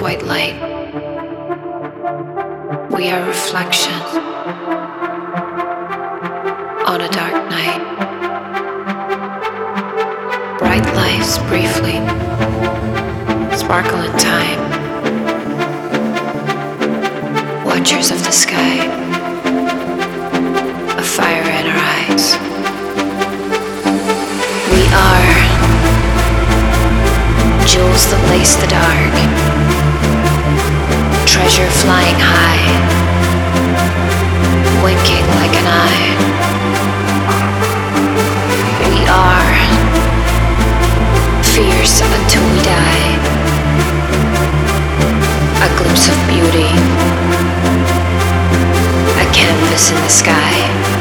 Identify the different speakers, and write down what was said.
Speaker 1: White light. We are reflections on a dark night. Bright lights briefly sparkle in time. Watchers of the sky, a fire in our eyes. We are jewels that lace the dark, treasure flying high, winking like an eye. We are fierce until we die, a glimpse of beauty, a canvas in the sky.